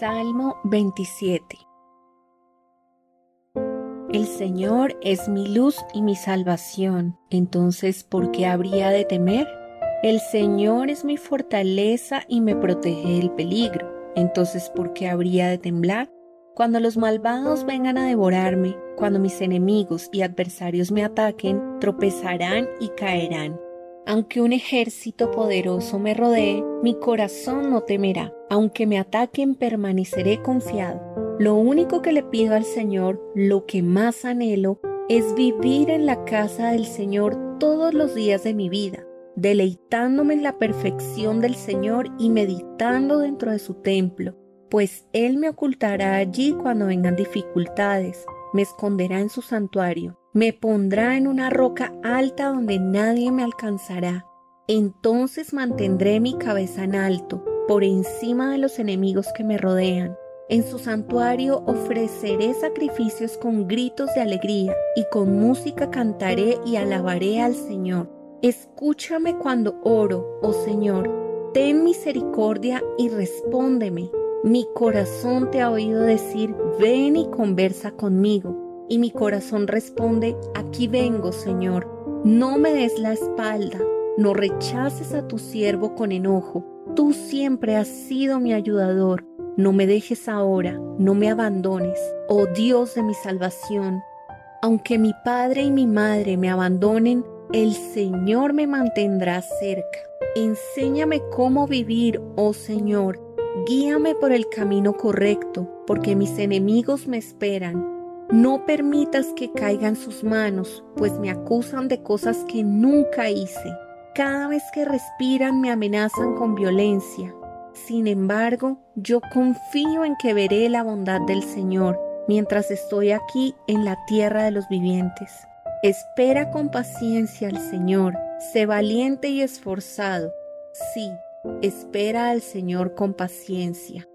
Salmo 27 El Señor es mi luz y mi salvación, entonces ¿por qué habría de temer? El Señor es mi fortaleza y me protege del peligro, entonces ¿por qué habría de temblar? Cuando los malvados vengan a devorarme, cuando mis enemigos y adversarios me ataquen, tropezarán y caerán aunque un ejército poderoso me rodee, mi corazón no temerá. Aunque me ataquen, permaneceré confiado. Lo único que le pido al Señor, lo que más anhelo, es vivir en la casa del Señor todos los días de mi vida, deleitándome en la perfección del Señor y meditando dentro de su templo, pues Él me ocultará allí cuando vengan dificultades, me esconderá en su santuario me pondrá en una roca alta donde nadie me alcanzará. Entonces mantendré mi cabeza en alto, por encima de los enemigos que me rodean. En su santuario ofreceré sacrificios con gritos de alegría y con música cantaré y alabaré al Señor. Escúchame cuando oro, oh Señor. Ten misericordia y respóndeme. Mi corazón te ha oído decir, ven y conversa conmigo y mi corazón responde, aquí vengo, Señor, no me des la espalda, no rechaces a tu siervo con enojo, tú siempre has sido mi ayudador, no me dejes ahora, no me abandones, oh Dios de mi salvación. Aunque mi padre y mi madre me abandonen, el Señor me mantendrá cerca. Enséñame cómo vivir, oh Señor. Guíame por el camino correcto, porque mis enemigos me esperan. No permitas que caigan sus manos, pues me acusan de cosas que nunca hice. Cada vez que respiran me amenazan con violencia. Sin embargo, yo confío en que veré la bondad del Señor mientras estoy aquí en la tierra de los vivientes. Espera con paciencia al Señor, sé valiente y esforzado. Sí, espera al Señor con paciencia.